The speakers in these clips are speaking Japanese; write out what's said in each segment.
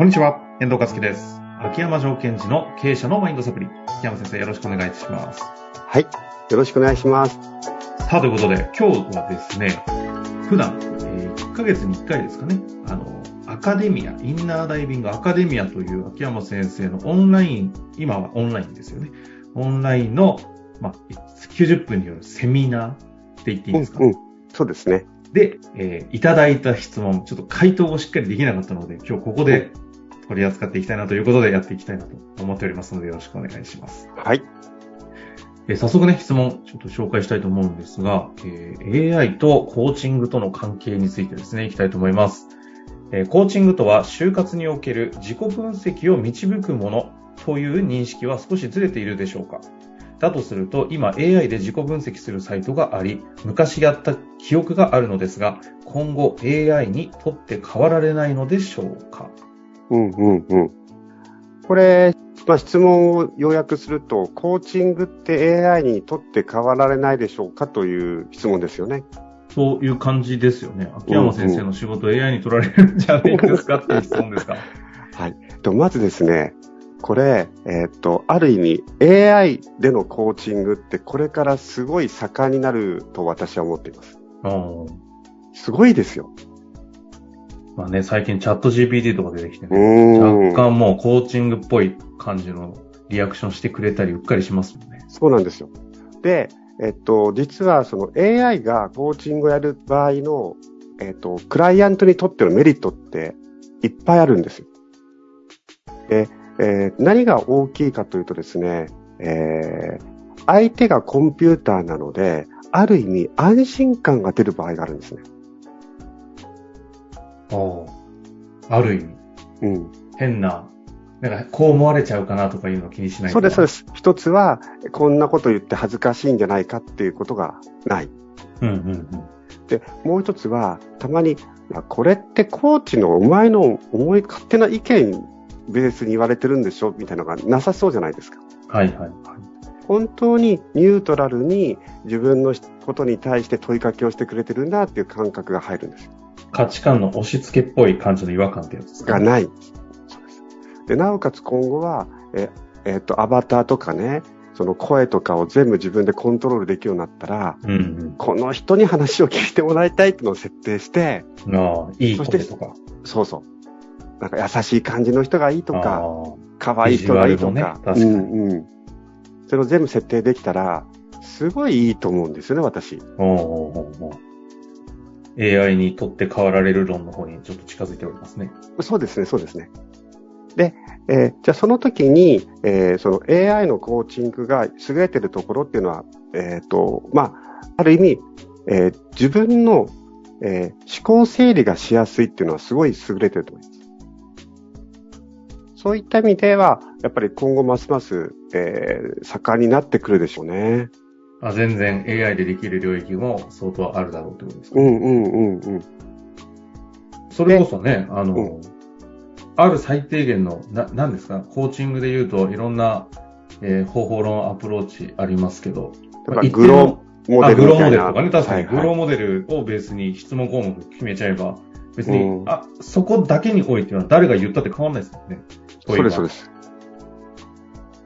こんにちは、遠藤和樹です。秋山条件時の経営者のマインドサプリ。秋山先生、よろしくお願いいたします。はい。よろしくお願いします。さあ、ということで、今日はですね、普段、えー1ヶ月に1回ですかね、あの、アカデミア、インナーダイビングアカデミアという秋山先生のオンライン、今はオンラインですよね。オンラインの、まあ、90分によるセミナーって言っていいですか、うん、うん。そうですね。で、えーいただいた質問、ちょっと回答をしっかりできなかったので、今日ここで取り扱っていきたいなということでやっていきたいなと思っておりますので、よろしくお願いします。はい。えー早速ね、質問、ちょっと紹介したいと思うんですが、えー AI とコーチングとの関係についてですね、いきたいと思います。えーコーチングとは、就活における自己分析を導くものという認識は少しずれているでしょうかだとすると、今 AI で自己分析するサイトがあり、昔やった記憶があるのですが、今後 AI にとって変わられないのでしょうかうん、うん、うん。これ、まあ、質問を要約すると、コーチングって AI にとって変わられないでしょうかという質問ですよね。そういう感じですよね。秋山先生の仕事 AI に取られるんじゃないですかっていう質問ですか？はい。とまずですね、これ、えーっと、ある意味 AI でのコーチングってこれからすごい盛んになると私は思っています。うんすごいですよ。まあね、最近チャット GPT とか出てきてうね。若干もうコーチングっぽい感じのリアクションしてくれたり、うっかりしますもんね。そうなんですよ。で、えっと、実はその AI がコーチングをやる場合の、えっと、クライアントにとってのメリットっていっぱいあるんですよ。で、えー何が大きいかというとですね、えー相手がコンピューターなので、ある意味安心感が出る場合があるんですね。ある意味、うん。変な、なんかこう思われちゃうかなとかいうのを気にしないそうです、そうでです。一つは、こんなこと言って恥ずかしいんじゃないかっていうことがない。す。うんうんうん。で、もう一つは、たまに、これってコーチのお前の思い勝手な意見ベースに言われてるんでしょみたいなのがなさそうじゃないですか。はいはいはい。本当にニュートラルに自分のことに対して問いかけをしてくれてるんだっていう感覚が入るんですよ。価値観の押し付けっぽい感じの違和感ってやつですか？がない。でなおかつ今後は、え、えっと、アバターとかね、その声とかを全部自分でコントロールできるようになったら、うんこの人に話を聞いてもらいたいっていうのを設定して、うん。ああ、いい声とか。そうそう。なんか優しい感じの人がいいとあか、あ可愛い人がいいとか、ね確かにうんうん。それを全部設定できたら、すごいいいと思うんですよね、私。おうおうおう AI にとって変わられる論の方にちょっと近づいておりますね。そうですね、そうですね。で、えーじゃあその時に、えーその AI のコーチングが優れてるところっていうのは、えっ、と、まあ、ある意味、えー自分の、えー思考整理がしやすいっていうのはすごい優れてると思います。そういった意味では、やっぱり今後ますます、えー盛んになってくるでしょうね。あ全然 AI でできる領域も相当あるだろうってことですか、うんうんうんうん。それこそね、あの、うある最低限の、な、なんですか、コーチングで言うといろんな、えー方法論アプローチありますけど、だから一定グロのあ、モデグロー。モデルとかね、確かに、はいはいグローモデルをベースに質問項目決めちゃえば、別に、うんあ、そこだけにおいては誰が言ったって変わんないですもんね。そうです、そうですす。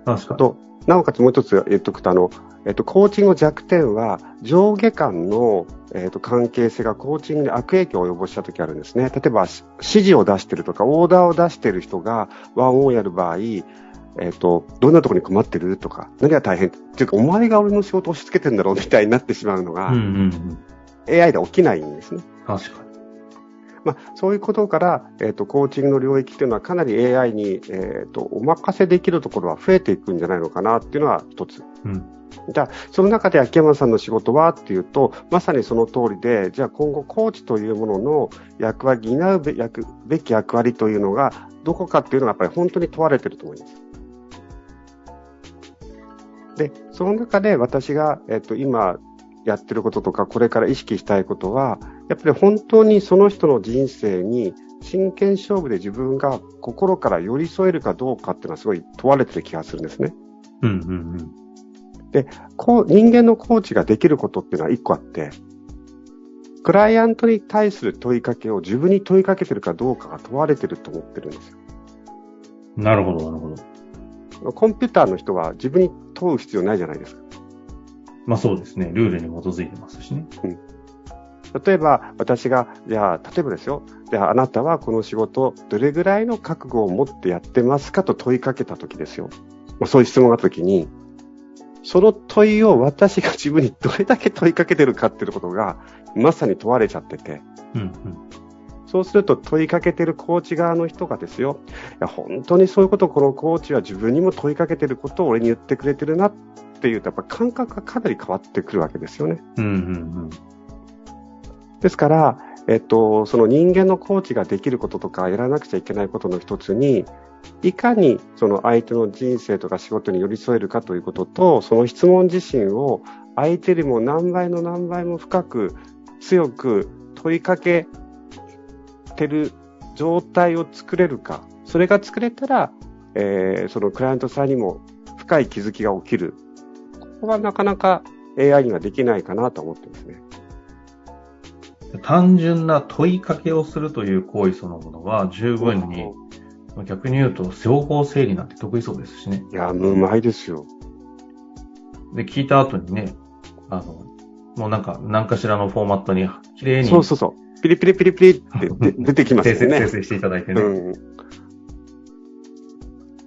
確かに。と、なおかつもう一つ言っとくと、あの、えっと、コーチングの弱点は、上下間の、えっと、関係性がコーチングに悪影響を及ぼしたときあるんですね。例えば、し指示を出してるとか、オーダーを出してる人がワンオンをやる場合、えっと、どんなところに困ってるとか、何が大変っていうか、お前が俺の仕事を押し付けてんだろうみたいになってしまうのが、うんうんうん。AI で起きないんですね。確かに。まあ、そういうことから、えっ、と、コーチングの領域っていうのはかなり AI に、えっ、と、お任せできるところは増えていくんじゃないのかなっていうのは一つ。うん。じゃあ、その中で秋山さんの仕事はっていうと、まさにその通りで、じゃあ今後コーチというものの役割、担うべ役べき役割というのが、どこかっていうのがやっぱり本当に問われてると思います。で、その中で私が、えっ、と、今やってることとか、これから意識したいことは、やっぱり本当にその人の人生に真剣勝負で自分が心から寄り添えるかどうかっていうのはすごい問われてる気がするんですね。うんうんうん。こう、人間のコーチができることっていうのは一個あって、クライアントに対する問いかけを自分に問いかけてるかどうかが問われてると思ってるんですよ。なるほど、なるほど。コンピューターの人は自分に問う必要ないじゃないですか。まあそうですね。ルールに基づいてますしね。例えば、私が、じゃあ、例えばですよ。じゃあ、あなたはこの仕事、どれぐらいの覚悟を持ってやってますかと問いかけたときですよ。まあ、そういう質問があったときに、その問いを私が自分にどれだけ問いかけてるかっていうことが、まさに問われちゃってて。うんうん。そうすると問いかけてるコーチ側の人がですよ、いや本当にそういうことをこのコーチは自分にも問いかけてることを俺に言ってくれてるなっていうと、やっぱ感覚がかなり変わってくるわけですよね。うんうんですから、えっと、その人間のコーチができることとかやらなくちゃいけないことの一つに、いかにその相手の人生とか仕事に寄り添えるかということと、その質問自身を相手よりも何倍の何倍も深く強く問いかけてる状態を作れるか、それが作れたら、えーそのクライアントさんにも深い気づきが起きる。ここはなかなか AI にはできないかなと思ってますね。うん。単純な問いかけをするという行為そのものは十分に、まあ逆に言うと、情報整理なんて得意そうですしね。いや、うまいですよ。で、聞いた後にね、あの、もうなんか、何かしらのフォーマットに、綺麗にそうそうそう。ピリピリピリピリってで 出てきます訂正、訂よね。正していただいてね。うん。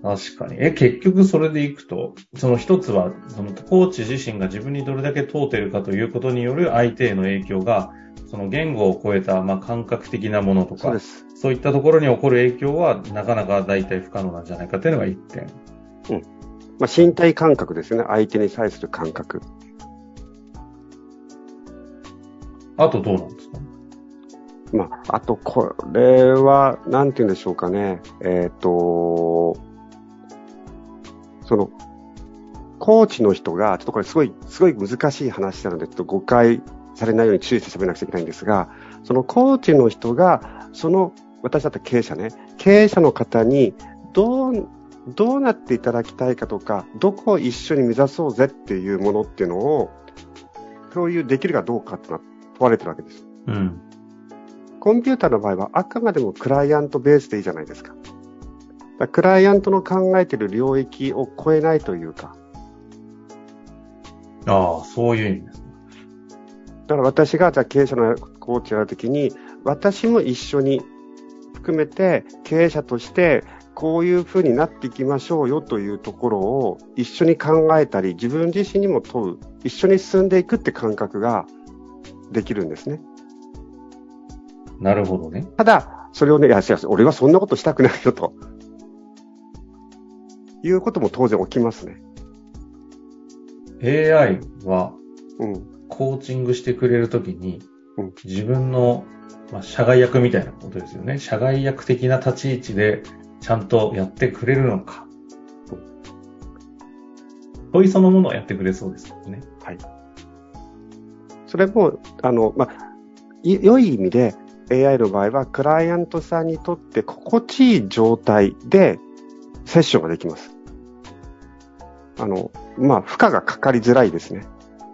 確かに。え、結局それでいくと、その一つは、そのコーチ自身が自分にどれだけ問うてるかということによる相手への影響が、その言語を超えた、まあ、感覚的なものとかそ。そういったところに起こる影響は、なかなか大体不可能なんじゃないかというのが一点。まあ、身体感覚ですよね。相手に対する感覚。あとどうなんですか？まあ、あと、これは、なんて言うんでしょうかね。えっ、と、その、コーチの人が、ちょっとこれすごい、すごい難しい話なので、ちょっと誤解されないように注意して喋らなくちゃいけないんですが、そのコーチの人が、その、私だったら経営者ね、経営者の方に、どう、どうなっていただきたいかとか、どこを一緒に目指そうぜっていうものっていうのを、共有できるかどうかってのは問われてるわけです。うん。コンピューターの場合はあくまでもクライアントベースでいいじゃないですか。だからクライアントの考えている領域を超えないというか、ああ、そういう意味ですね。だから私がじゃあ経営者のコーチやるときに、私も一緒に含めて経営者としてこういうふうになっていきましょうよというところを一緒に考えたり、自分自身にも問う、一緒に進んでいくって感覚ができるんですね。なるほどね。ただ、それをね、いや、いや俺はそんなことしたくないよと。いうことも当然起きますね。AI は、うん。コーチングしてくれるときにうん、自分の、まあ、社外役みたいなことですよね。社外役的な立ち位置でちゃんとやってくれるのか。問いそのものをやってくれそうですよね。それも、あの、まあ、い良い意味で AI の場合は、クライアントさんにとって心地いい状態でセッションができます。あの、まあ、負荷がかかりづらいですね。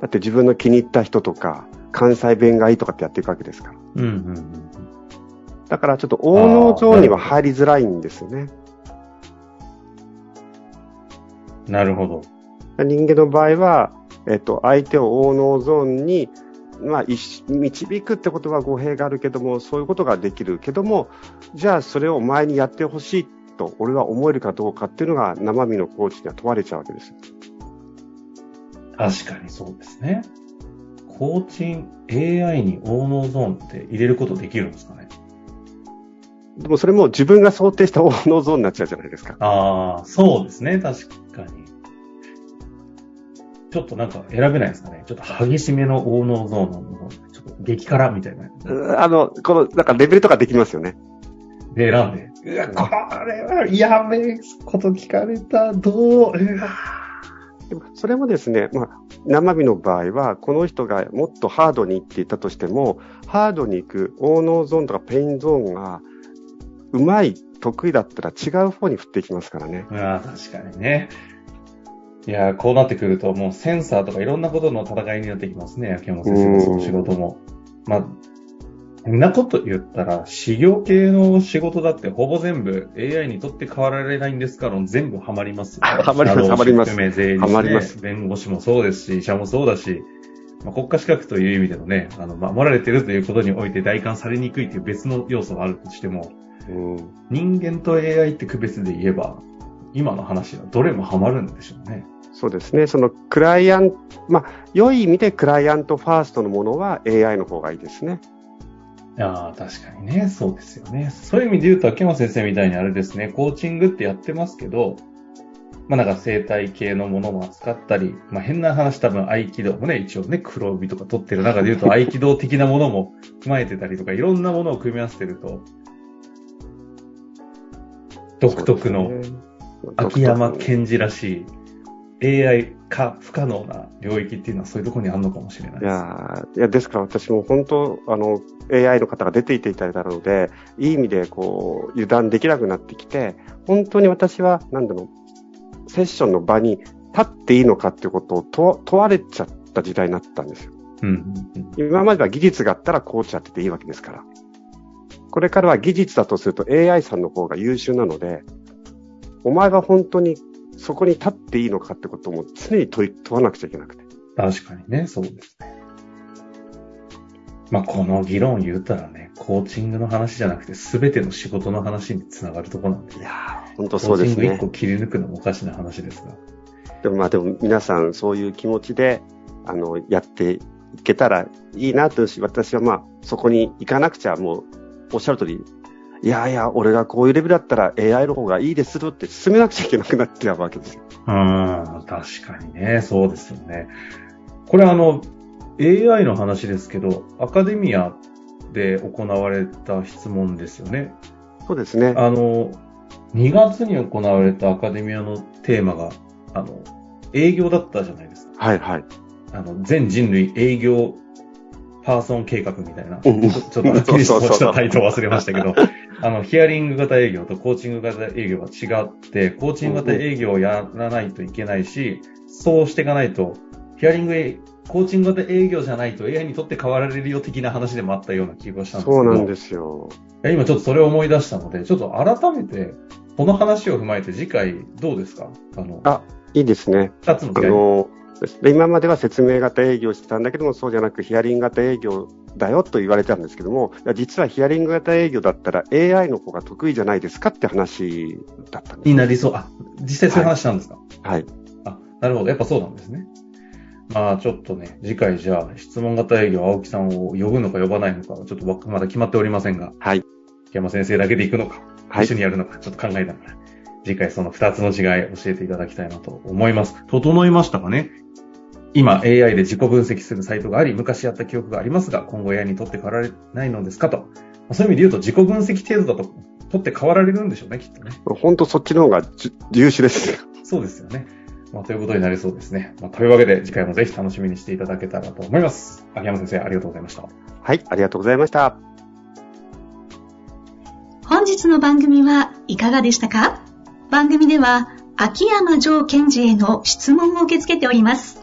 だって自分の気に入った人とか、関西弁がいいとかってやっていくわけですから。うんうんうん。だからちょっと大脳ゾーンには入りづらいんですよね。なるほど。人間の場合は、えっと、相手を大脳ゾーンに、まあ、一導くってことは語弊があるけども、そういうことができるけども、じゃあそれをお前にやってほしいと、俺は思えるかどうかっていうのが生身のコーチには問われちゃうわけですよ。確かにそうですね。コーチン、AI に大脳ゾーンって入れることできるんですかね？でもそれも自分が想定した大脳ゾーンになっちゃうじゃないですか。ああ、そうですね。確かに。ちょっとなんか選べないですかね。ちょっと激しめの大脳ゾーンの、ちょっと激辛みたいな。うんあの、この、なんかレベルとかできますよね。で選んで。うわ、これはやべえこと聞かれた。どう、うわ。でもそれもですね、まあ、生身の場合は、この人がもっとハードに行っていたとしても、ハードに行く大脳ゾーンとかペインゾーンが、うまい、得意だったら違う方に振っていきますからね。ああ、確かにね。いやー、こうなってくると、もうセンサーとかいろんなことの戦いになってきますね、秋山先生のその仕事も。まあ、そんなこと言ったら、事業系の仕事だってほぼ全部 AI にとって変わられないんですから全部ハマります。ハマります、ハマります。税理士、ります。弁護士もそうですし、医者もそうだし、まあ、国家資格という意味でのね、あの、守られてるということにおいて代官されにくいという別の要素があるとしても、うん、人間と AI って区別で言えば、今の話はどれもハマるんでしょうね。そうですね。そのクライアント、まあ、良い意味でクライアントファーストのものは AI の方がいいですね。ああ、確かにね。そうですよね。そういう意味で言うと、秋山先生みたいにあれですね、コーチングってやってますけど、まあなんか生態系のものも扱ったり、まあ変な話多分合気道もね、一応ね、黒帯とか取ってる中で言うと 合気道的なものも踏まえてたりとか、いろんなものを組み合わせてると、独特の秋山賢治らしい AI 化不可能な領域っていうのはそういうところにあるのかもしれないです。いやいやですから私も本当、あの、AI の方が出ていていただいたので、いい意味でこう、油断できなくなってきて、本当に私は、なんだろう、セッションの場に立っていいのかっていうことを問われちゃった時代になったんですよ。うん、今までは技術があったらコーチやってていいわけですから。これからは技術だとすると AI さんの方が優秀なので、お前が本当にそこに立っていいのかってことも常に問問わなくちゃいけなくて。確かにね、そうですね。まあ、この議論言ったらね、コーチングの話じゃなくて、すべての仕事の話につながるところなんで。いやー、本当そうですね。コーチング一個切り抜くのもおかしな話ですが。でもまあでも皆さんそういう気持ちで、あの、やっていけたらいいなとし、私はまあ、そこに行かなくちゃもう、おっしゃる通り、いやいや、俺がこういうレベルだったら AI の方がいいですって進めなくちゃいけなくなっちゃうわけですよ。うん、確かにね、そうですよね。これあの、AI の話ですけど、アカデミアで行われた質問ですよね。そうですね。あの、2月に行われたアカデミアのテーマが、あの、営業だったじゃないですか。はいはい。あの、全人類営業パーソン計画みたいな、ちょっとは っきりしたタイトル忘れましたけど、あの、ヒアリング型営業とコーチング型営業は違って、コーチング型営業をやらないといけないし、そうしていかないと、ヒアリングコーチング型営業じゃないと AI にとって変わられるよ的な話でもあったような気がしたんですけど。そうなんですよ。今ちょっとそれを思い出したので、ちょっと改めて、この話を踏まえて次回どうですか？あの、あ、いいですね。二つのあの、で今までは説明型営業してたんだけども、そうじゃなくヒアリング型営業だよと言われたんですけども、実はヒアリング型営業だったら AI の方が得意じゃないですかって話だったんです。になりそう。あ、実際そういう話なんですか、はい、あ、なるほど。やっぱそうなんですね。まあちょっとね、次回じゃあ質問型営業、青木さんを呼ぶのか呼ばないのか、ちょっとまだ決まっておりませんが、はい。山先生だけで行くのか、はい、一緒にやるのか、ちょっと考えながら、次回その二つの違い教えていただきたいなと思います。整いましたかね？今 AI で自己分析するサイトがあり、昔やった記憶がありますが、今後 AI にとって変わられないのですかと。そういう意味で言うと自己分析程度だと、とって変わられるんでしょうね、きっとね。本当そっちの方が優秀です。そうですよね。まあ、ということになりそうですね。まあ、というわけで、次回もぜひ楽しみにしていただけたらと思います。秋山先生、ありがとうございました。はい、ありがとうございました。本日の番組はいかがでしたか？番組では、秋山城賢治への質問を受け付けております。